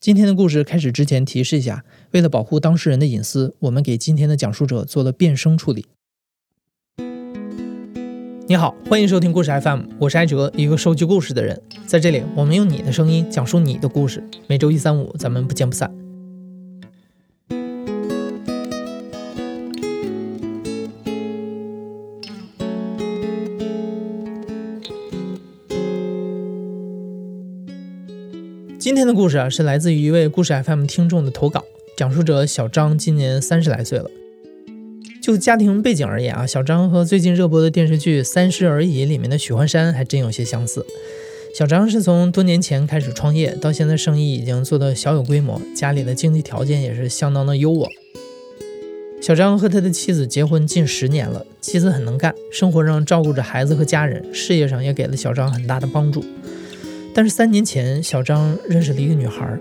今天的故事开始之前，提示一下：为了保护当事人的隐私，我们给今天的讲述者做了变声处理。你好，欢迎收听故事 FM，我是艾哲，一个收集故事的人。在这里，我们用你的声音讲述你的故事。每周一、三、五，咱们不见不散。今天的故事啊，是来自于一位故事 FM 听众的投稿。讲述者小张今年三十来岁了。就家庭背景而言啊，小张和最近热播的电视剧《三十而已》里面的许幻山还真有些相似。小张是从多年前开始创业，到现在生意已经做得小有规模，家里的经济条件也是相当的优渥。小张和他的妻子结婚近十年了，妻子很能干，生活上照顾着孩子和家人，事业上也给了小张很大的帮助。但是三年前，小张认识了一个女孩。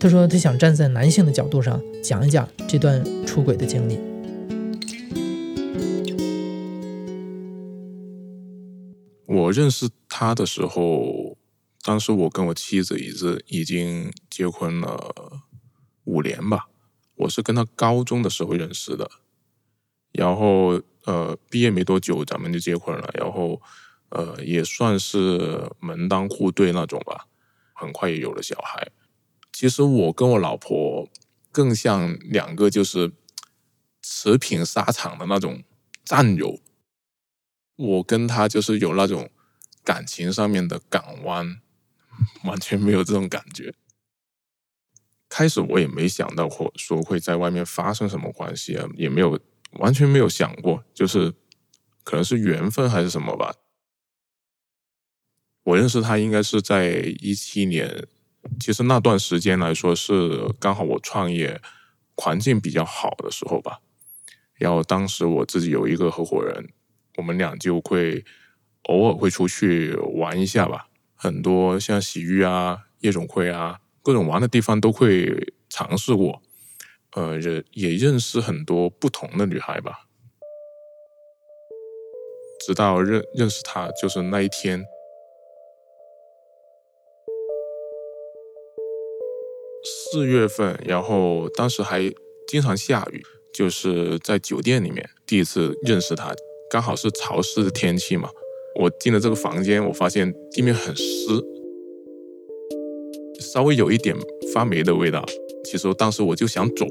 他说他想站在男性的角度上讲一讲这段出轨的经历。我认识他的时候，当时我跟我妻子已是已经结婚了五年吧。我是跟他高中的时候认识的，然后呃毕业没多久咱们就结婚了，然后。呃，也算是门当户对那种吧，很快也有了小孩。其实我跟我老婆更像两个就是持平沙场的那种战友。我跟她就是有那种感情上面的港湾，完全没有这种感觉。开始我也没想到或说会在外面发生什么关系啊，也没有完全没有想过，就是可能是缘分还是什么吧。我认识他应该是在一七年，其实那段时间来说是刚好我创业环境比较好的时候吧。然后当时我自己有一个合伙人，我们俩就会偶尔会出去玩一下吧。很多像洗浴啊、夜总会啊，各种玩的地方都会尝试过。呃，也也认识很多不同的女孩吧。直到认认识他，就是那一天。四月份，然后当时还经常下雨，就是在酒店里面第一次认识他，刚好是潮湿的天气嘛。我进了这个房间，我发现地面很湿，稍微有一点发霉的味道。其实当时我就想走，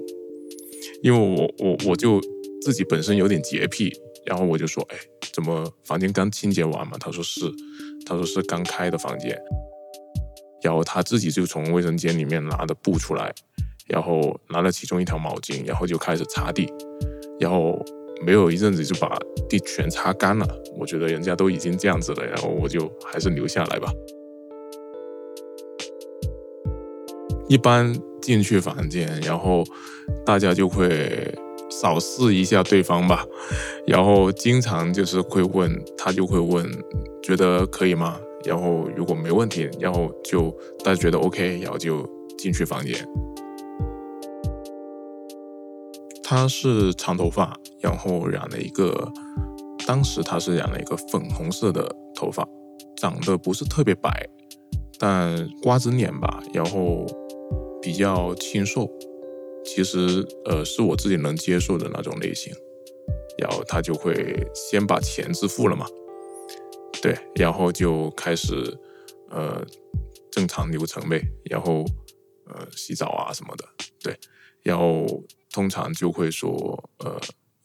因为我我我就自己本身有点洁癖，然后我就说：“哎，怎么房间刚清洁完嘛？”他说是，他说是刚开的房间。然后他自己就从卫生间里面拿的布出来，然后拿了其中一条毛巾，然后就开始擦地，然后没有一阵子就把地全擦干了。我觉得人家都已经这样子了，然后我就还是留下来吧。一般进去房间，然后大家就会扫视一下对方吧，然后经常就是会问他就会问，觉得可以吗？然后如果没问题，然后就大家觉得 OK，然后就进去房间。他是长头发，然后染了一个，当时他是染了一个粉红色的头发，长得不是特别白，但瓜子脸吧，然后比较清瘦，其实呃是我自己能接受的那种类型。然后他就会先把钱支付了嘛。对，然后就开始，呃，正常流程呗，然后，呃，洗澡啊什么的，对，然后通常就会说，呃，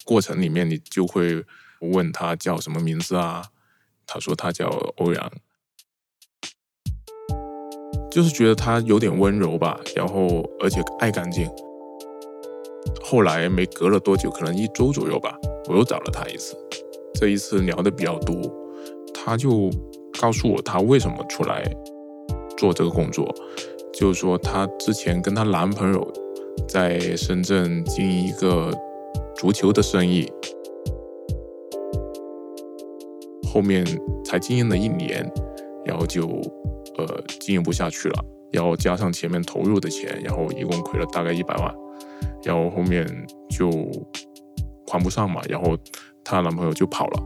过程里面你就会问他叫什么名字啊，他说他叫欧阳，就是觉得他有点温柔吧，然后而且爱干净。后来没隔了多久，可能一周左右吧，我又找了他一次，这一次聊的比较多。他就告诉我，他为什么出来做这个工作，就是说她之前跟她男朋友在深圳经营一个足球的生意，后面才经营了一年，然后就呃经营不下去了，然后加上前面投入的钱，然后一共亏了大概一百万，然后后面就还不上嘛，然后她男朋友就跑了。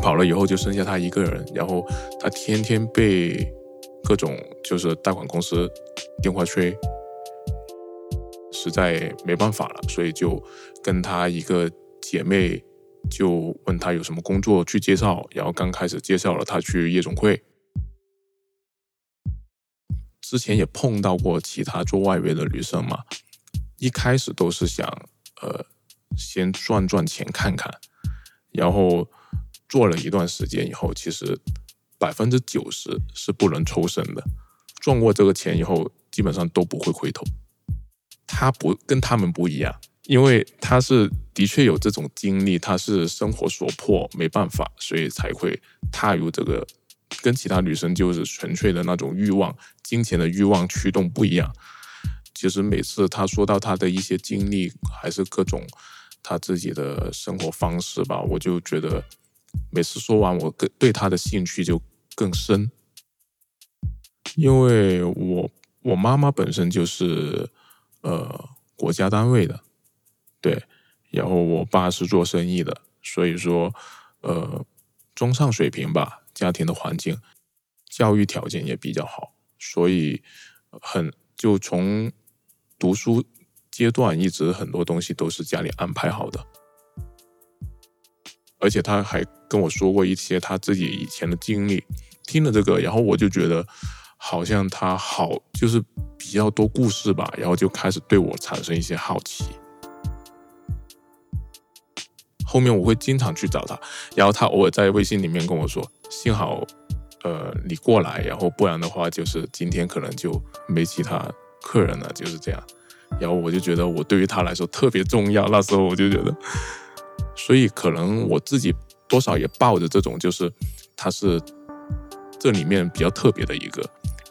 跑了以后就剩下他一个人，然后他天天被各种就是贷款公司电话催，实在没办法了，所以就跟他一个姐妹就问他有什么工作去介绍，然后刚开始介绍了他去夜总会。之前也碰到过其他做外围的女生嘛，一开始都是想呃先赚赚钱看看，然后做了一段时间以后，其实百分之九十是不能抽身的，赚过这个钱以后，基本上都不会回头。他不跟他们不一样，因为他是的确有这种经历，他是生活所迫，没办法，所以才会踏入这个。跟其他女生就是纯粹的那种欲望、金钱的欲望驱动不一样。其实每次他说到他的一些经历，还是各种他自己的生活方式吧，我就觉得每次说完，我更对他的兴趣就更深。因为我我妈妈本身就是呃国家单位的，对，然后我爸是做生意的，所以说呃中上水平吧。家庭的环境、教育条件也比较好，所以很就从读书阶段一直很多东西都是家里安排好的。而且他还跟我说过一些他自己以前的经历，听了这个，然后我就觉得好像他好就是比较多故事吧，然后就开始对我产生一些好奇。后面我会经常去找他，然后他偶尔在微信里面跟我说：“幸好，呃，你过来，然后不然的话，就是今天可能就没其他客人了，就是这样。”然后我就觉得我对于他来说特别重要，那时候我就觉得，所以可能我自己多少也抱着这种，就是他是这里面比较特别的一个，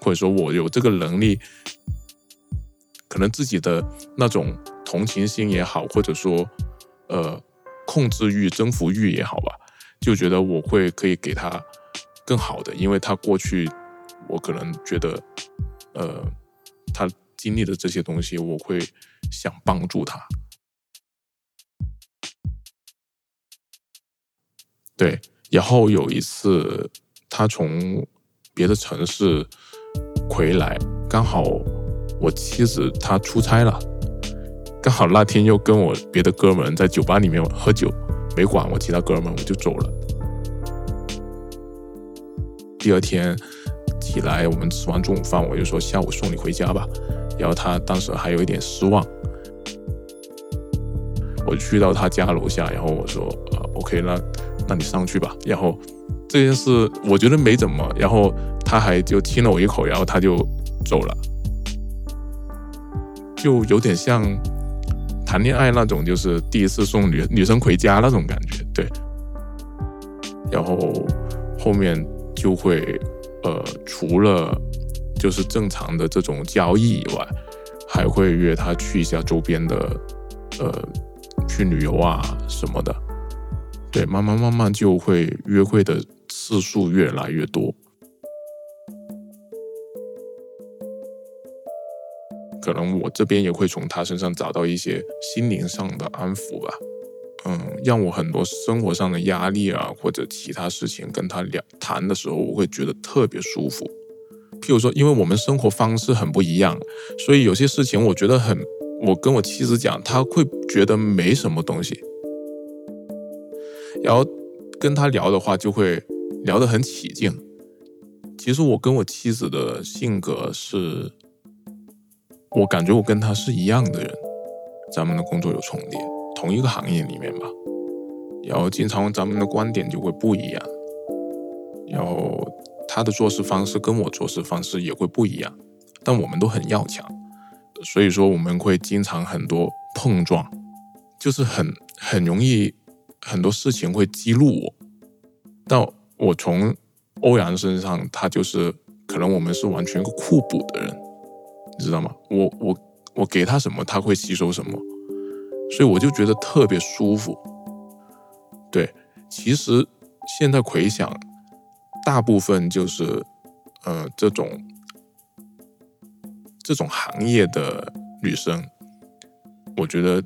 或者说我有这个能力，可能自己的那种同情心也好，或者说，呃。控制欲、征服欲也好吧，就觉得我会可以给他更好的，因为他过去我可能觉得，呃，他经历的这些东西，我会想帮助他。对，然后有一次他从别的城市回来，刚好我妻子她出差了。刚好那天又跟我别的哥们在酒吧里面喝酒，没管我其他哥们，我就走了。第二天起来，我们吃完中午饭，我就说下午送你回家吧。然后他当时还有一点失望。我去到他家楼下，然后我说呃，OK，那那你上去吧。然后这件事我觉得没怎么，然后他还就亲了我一口，然后他就走了，就有点像。谈恋爱那种，就是第一次送女女生回家那种感觉，对。然后后面就会，呃，除了就是正常的这种交易以外，还会约她去一下周边的，呃，去旅游啊什么的。对，慢慢慢慢就会约会的次数越来越多。可能我这边也会从他身上找到一些心灵上的安抚吧，嗯，让我很多生活上的压力啊，或者其他事情跟他聊谈的时候，我会觉得特别舒服。譬如说，因为我们生活方式很不一样，所以有些事情我觉得很，我跟我妻子讲，他会觉得没什么东西，然后跟他聊的话就会聊得很起劲。其实我跟我妻子的性格是。我感觉我跟他是一样的人，咱们的工作有重叠，同一个行业里面吧，然后经常咱们的观点就会不一样，然后他的做事方式跟我做事方式也会不一样，但我们都很要强，所以说我们会经常很多碰撞，就是很很容易很多事情会激怒我，但我从欧阳身上，他就是可能我们是完全一个互补的人。你知道吗？我我我给他什么，他会吸收什么，所以我就觉得特别舒服。对，其实现在回想，大部分就是呃这种这种行业的女生，我觉得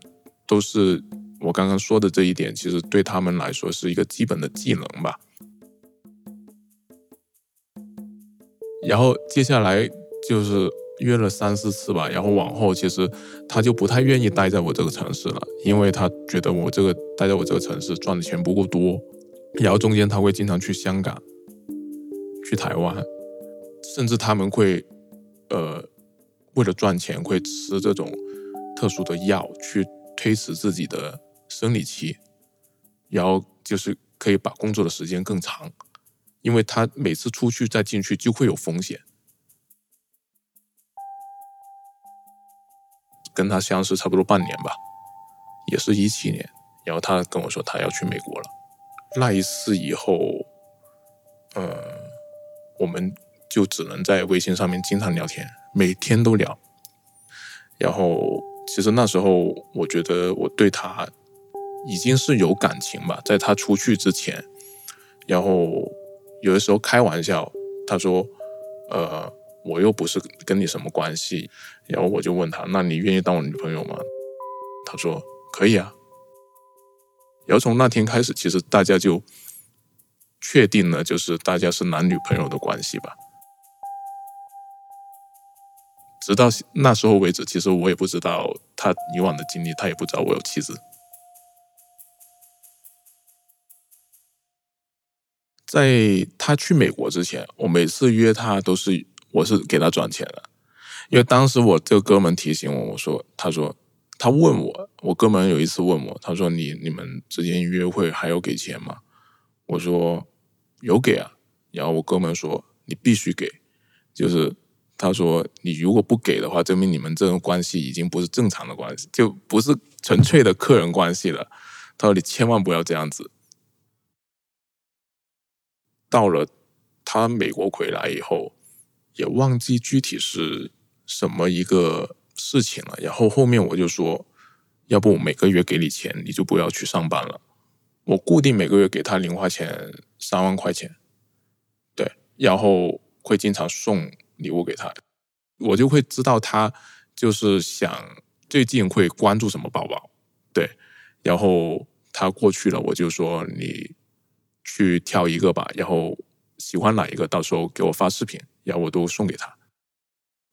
都是我刚刚说的这一点，其实对他们来说是一个基本的技能吧。然后接下来就是约了三四次吧，然后往后其实他就不太愿意待在我这个城市了，因为他觉得我这个待在我这个城市赚的钱不够多，然后中间他会经常去香港、去台湾，甚至他们会呃为了赚钱会吃这种特殊的药去推迟自己的生理期，然后就是可以把工作的时间更长。因为他每次出去再进去就会有风险，跟他相识差不多半年吧，也是一七年，然后他跟我说他要去美国了。那一次以后，呃，我们就只能在微信上面经常聊天，每天都聊。然后其实那时候我觉得我对他已经是有感情吧，在他出去之前，然后。有的时候开玩笑，他说：“呃，我又不是跟你什么关系。”然后我就问他：“那你愿意当我女朋友吗？”他说：“可以啊。”然后从那天开始，其实大家就确定了，就是大家是男女朋友的关系吧。直到那时候为止，其实我也不知道他以往的经历，他也不知道我有妻子。在他去美国之前，我每次约他都是我是给他转钱的，因为当时我这个哥们提醒我，我说他说他问我，我哥们有一次问我，他说你你们之间约会还要给钱吗？我说有给啊，然后我哥们说你必须给，就是他说你如果不给的话，证明你们这种关系已经不是正常的关系，就不是纯粹的客人关系了。他说你千万不要这样子。到了他美国回来以后，也忘记具体是什么一个事情了。然后后面我就说，要不我每个月给你钱，你就不要去上班了。我固定每个月给他零花钱三万块钱，对，然后会经常送礼物给他，我就会知道他就是想最近会关注什么宝宝，对，然后他过去了，我就说你。去挑一个吧，然后喜欢哪一个，到时候给我发视频，然后我都送给他。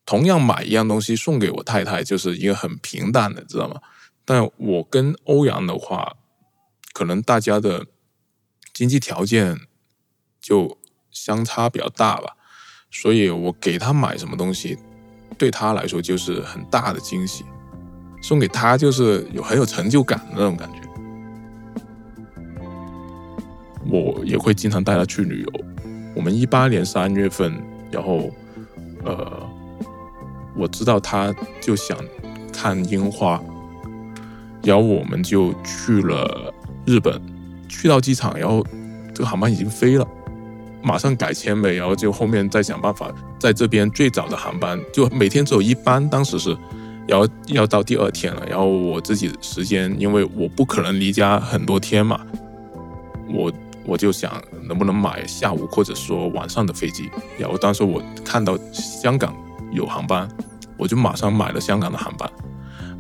同样买一样东西送给我太太，就是一个很平淡的，知道吗？但我跟欧阳的话，可能大家的经济条件就相差比较大吧，所以我给他买什么东西，对他来说就是很大的惊喜，送给他就是有很有成就感的那种感觉。我也会经常带他去旅游。我们一八年三月份，然后，呃，我知道他就想看樱花，然后我们就去了日本。去到机场，然后这个航班已经飞了，马上改签呗。然后就后面再想办法，在这边最早的航班就每天只有一班，当时是，然后要到第二天了。然后我自己时间，因为我不可能离家很多天嘛，我。我就想能不能买下午或者说晚上的飞机，然后当时我看到香港有航班，我就马上买了香港的航班，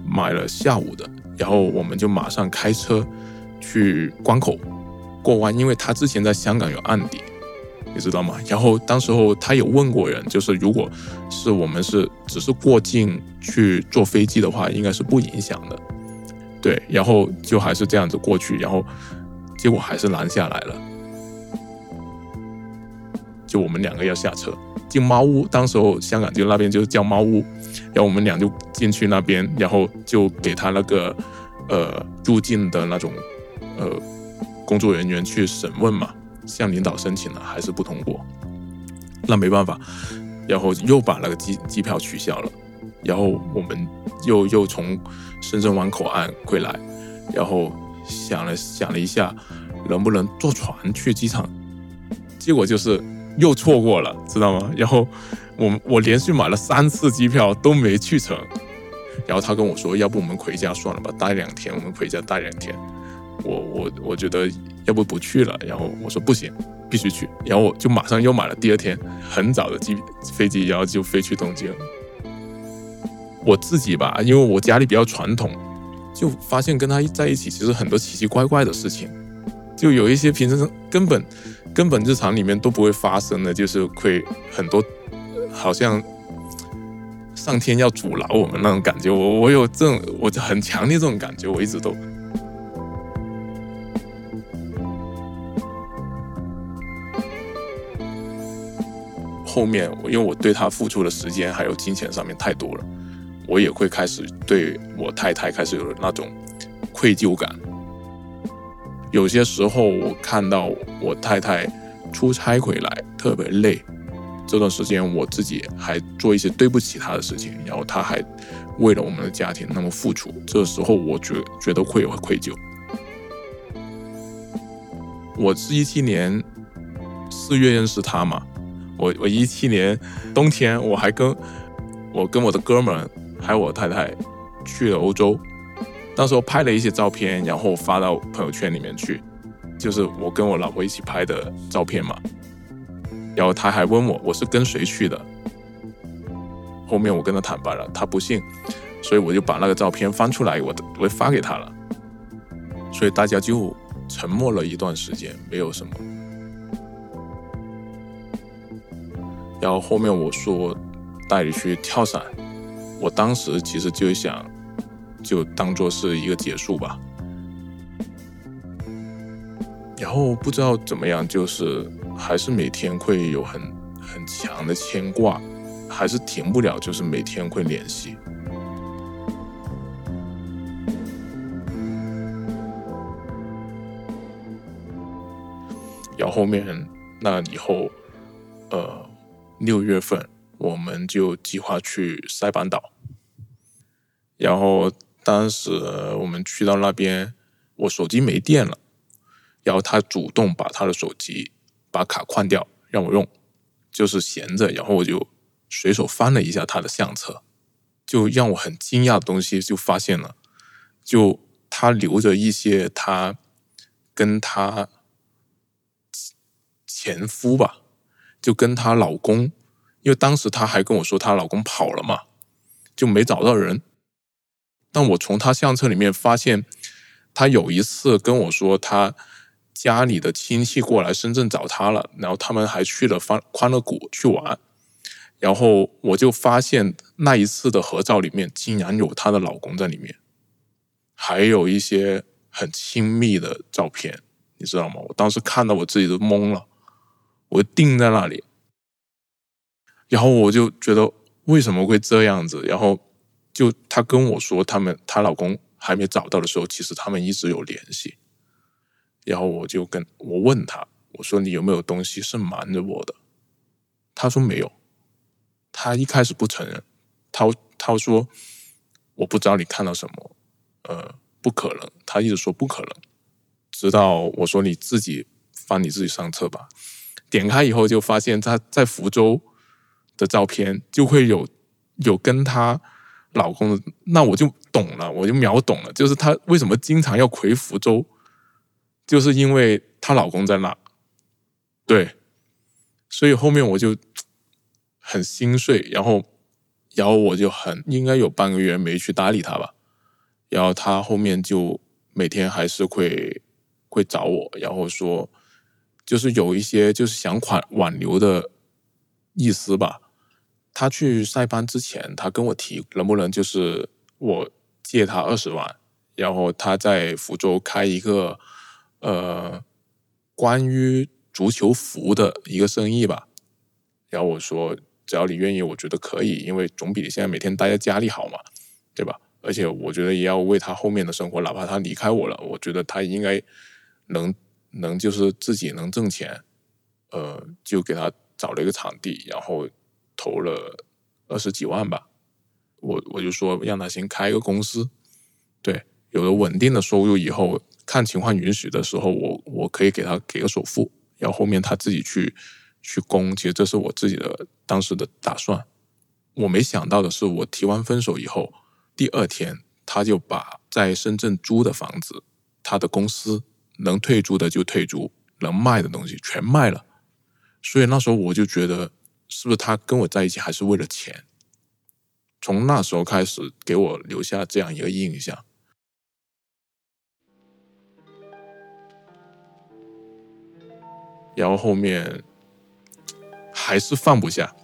买了下午的，然后我们就马上开车去关口过弯，因为他之前在香港有案底，你知道吗？然后当时候他有问过人，就是如果是我们是只是过境去坐飞机的话，应该是不影响的，对，然后就还是这样子过去，然后。结果还是拦下来了，就我们两个要下车。进猫屋，当时候香港就那边就是叫猫屋，然后我们俩就进去那边，然后就给他那个呃入境的那种呃工作人员去审问嘛，向领导申请了还是不通过，那没办法，然后又把那个机机票取消了，然后我们又又从深圳湾口岸回来，然后。想了想了一下，能不能坐船去机场？结果就是又错过了，知道吗？然后我我连续买了三次机票都没去成。然后他跟我说：“要不我们回家算了吧，待两天。我们回家待两天。”我我我觉得要不不去了。然后我说不行，必须去。然后我就马上又买了第二天很早的机飞机，然后就飞去东京。我自己吧，因为我家里比较传统。就发现跟他在一起，其实很多奇奇怪怪的事情，就有一些平时根本根本日常里面都不会发生的，就是会很多好像上天要阻挠我们那种感觉。我我有这种，我就很强烈这种感觉，我一直都。后面，因为我对他付出的时间还有金钱上面太多了，我也会开始对我太太开始有那种愧疚感。有些时候，我看到我太太出差回来特别累，这段时间我自己还做一些对不起她的事情，然后她还为了我们的家庭那么付出，这时候我觉觉得会有愧疚。我是一七年四月认识她嘛。我我一七年冬天，我还跟我跟我的哥们还有我太太去了欧洲，到时候拍了一些照片，然后发到朋友圈里面去，就是我跟我老婆一起拍的照片嘛。然后他还问我我是跟谁去的，后面我跟他坦白了，他不信，所以我就把那个照片翻出来，我我发给他了，所以大家就沉默了一段时间，没有什么。然后后面我说带你去跳伞，我当时其实就想，就当做是一个结束吧。然后不知道怎么样，就是还是每天会有很很强的牵挂，还是停不了，就是每天会联系。然后后面那以后，呃。六月份，我们就计划去塞班岛。然后当时我们去到那边，我手机没电了，然后他主动把他的手机把卡换掉让我用，就是闲着。然后我就随手翻了一下他的相册，就让我很惊讶的东西就发现了，就他留着一些他跟他前夫吧。就跟她老公，因为当时她还跟我说她老公跑了嘛，就没找到人。但我从她相册里面发现，她有一次跟我说，她家里的亲戚过来深圳找她了，然后他们还去了欢欢乐谷去玩。然后我就发现那一次的合照里面，竟然有她的老公在里面，还有一些很亲密的照片，你知道吗？我当时看到我自己都懵了。我定在那里，然后我就觉得为什么会这样子？然后就她跟我说，他们她老公还没找到的时候，其实他们一直有联系。然后我就跟我问她，我说你有没有东西是瞒着我的？他说没有，他一开始不承认，他他说我不知道你看到什么，呃，不可能，他一直说不可能，直到我说你自己翻你自己相册吧。点开以后就发现她在福州的照片，就会有有跟她老公的，那我就懂了，我就秒懂了，就是她为什么经常要回福州，就是因为她老公在那，对，所以后面我就很心碎，然后然后我就很应该有半个月没去搭理她吧，然后她后面就每天还是会会找我，然后说。就是有一些就是想款挽留的意思吧。他去塞班之前，他跟我提能不能就是我借他二十万，然后他在福州开一个呃关于足球服的一个生意吧。然后我说只要你愿意，我觉得可以，因为总比你现在每天待在家里好嘛，对吧？而且我觉得也要为他后面的生活，哪怕他离开我了，我觉得他应该能。能就是自己能挣钱，呃，就给他找了一个场地，然后投了二十几万吧。我我就说让他先开一个公司，对，有了稳定的收入以后，看情况允许的时候，我我可以给他给个首付，然后后面他自己去去供。其实这是我自己的当时的打算。我没想到的是，我提完分手以后，第二天他就把在深圳租的房子，他的公司。能退租的就退租，能卖的东西全卖了。所以那时候我就觉得，是不是他跟我在一起还是为了钱？从那时候开始，给我留下这样一个印象。然后后面还是放不下，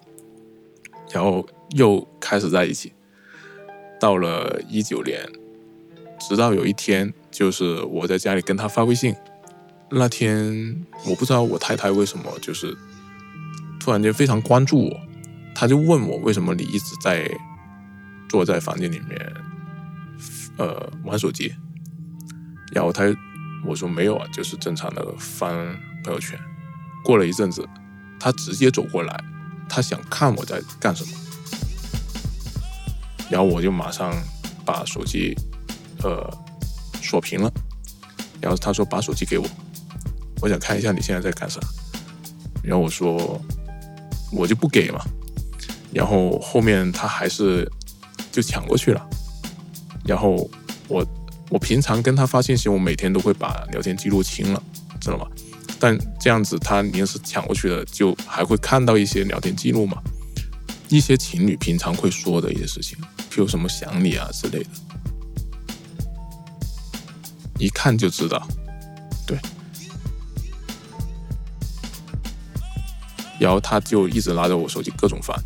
然后又开始在一起。到了一九年，直到有一天，就是我在家里跟他发微信，那天我不知道我太太为什么就是突然间非常关注我，他就问我为什么你一直在坐在房间里面，呃，玩手机。然后他我说没有啊，就是正常的翻朋友圈。过了一阵子，他直接走过来，他想看我在干什么。然后我就马上把手机，呃，锁屏了。然后他说把手机给我，我想看一下你现在在干啥。然后我说我就不给嘛。然后后面他还是就抢过去了。然后我我平常跟他发信息，我每天都会把聊天记录清了，知道吗？但这样子他临时抢过去了，就还会看到一些聊天记录嘛。一些情侣平常会说的一些事情。有什么想你啊之类的，一看就知道，对。然后他就一直拿着我手机各种翻，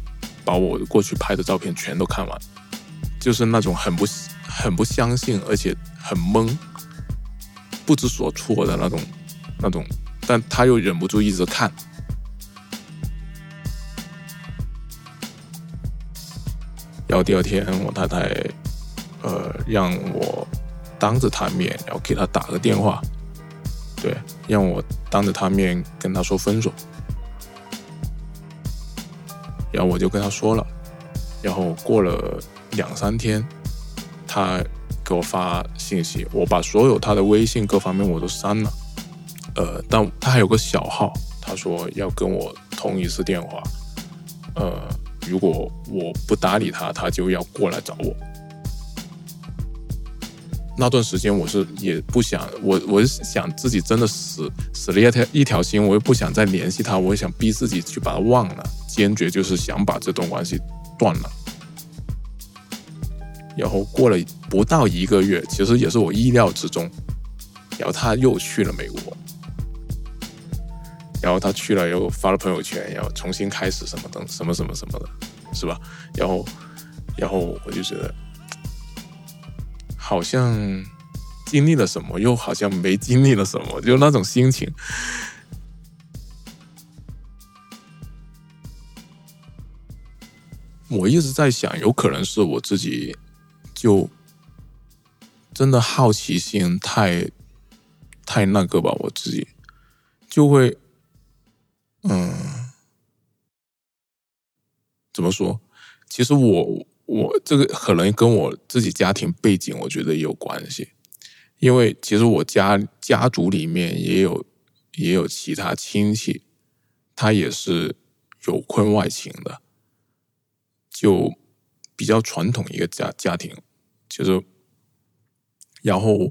把我过去拍的照片全都看完，就是那种很不很不相信，而且很懵，不知所措的那种那种，但他又忍不住一直看。然后第二天，我太太，呃，让我当着他面，然后给他打个电话，对，让我当着他面跟他说分手。然后我就跟他说了，然后过了两三天，他给我发信息，我把所有他的微信各方面我都删了，呃，但他还有个小号，他说要跟我通一次电话，呃。如果我不搭理他，他就要过来找我。那段时间我是也不想，我我是想自己真的死死了一条一条心，我又不想再联系他，我也想逼自己去把他忘了，坚决就是想把这段关系断了。然后过了不到一个月，其实也是我意料之中，然后他又去了美国。然后他去了，又发了朋友圈，然后重新开始什么等什么什么什么的，是吧？然后，然后我就觉得，好像经历了什么，又好像没经历了什么，就那种心情。我一直在想，有可能是我自己就真的好奇心太太那个吧，我自己就会。嗯，怎么说？其实我我这个可能跟我自己家庭背景，我觉得也有关系。因为其实我家家族里面也有也有其他亲戚，他也是有婚外情的，就比较传统一个家家庭，就是然后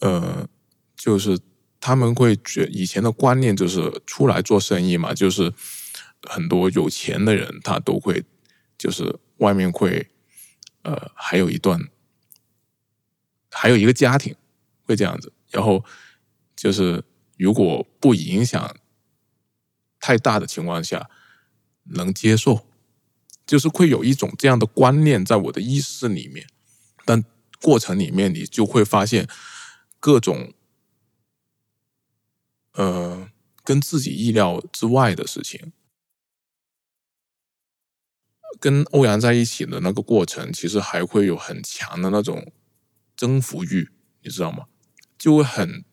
呃，就是。他们会觉以前的观念就是出来做生意嘛，就是很多有钱的人他都会，就是外面会，呃，还有一段，还有一个家庭会这样子，然后就是如果不影响太大的情况下，能接受，就是会有一种这样的观念在我的意识里面，但过程里面你就会发现各种。呃，跟自己意料之外的事情，跟欧阳在一起的那个过程，其实还会有很强的那种征服欲，你知道吗？就会很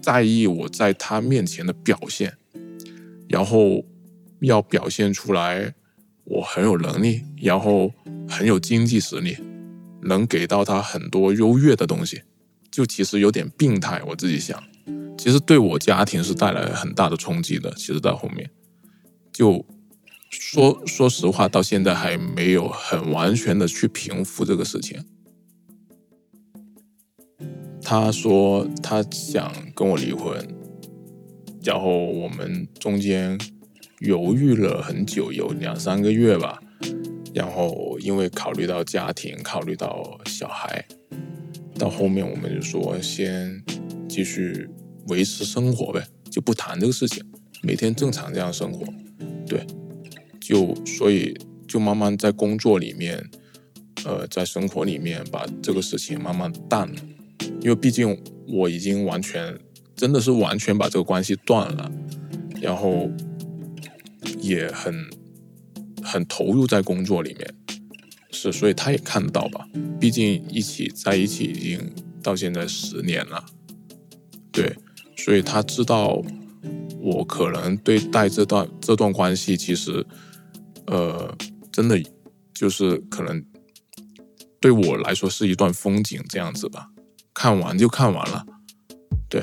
在意我在他面前的表现，然后要表现出来我很有能力，然后很有经济实力，能给到他很多优越的东西，就其实有点病态，我自己想。其实对我家庭是带来很大的冲击的。其实到后面，就说说实话，到现在还没有很完全的去平复这个事情。他说他想跟我离婚，然后我们中间犹豫了很久，有两三个月吧。然后因为考虑到家庭，考虑到小孩，到后面我们就说先继续。维持生活呗，就不谈这个事情，每天正常这样生活，对，就所以就慢慢在工作里面，呃，在生活里面把这个事情慢慢淡了，因为毕竟我已经完全，真的是完全把这个关系断了，然后也很很投入在工作里面，是，所以他也看得到吧，毕竟一起在一起已经到现在十年了，对，所以他知道。我可能对待这段这段关系，其实，呃，真的就是可能对我来说是一段风景这样子吧，看完就看完了，对。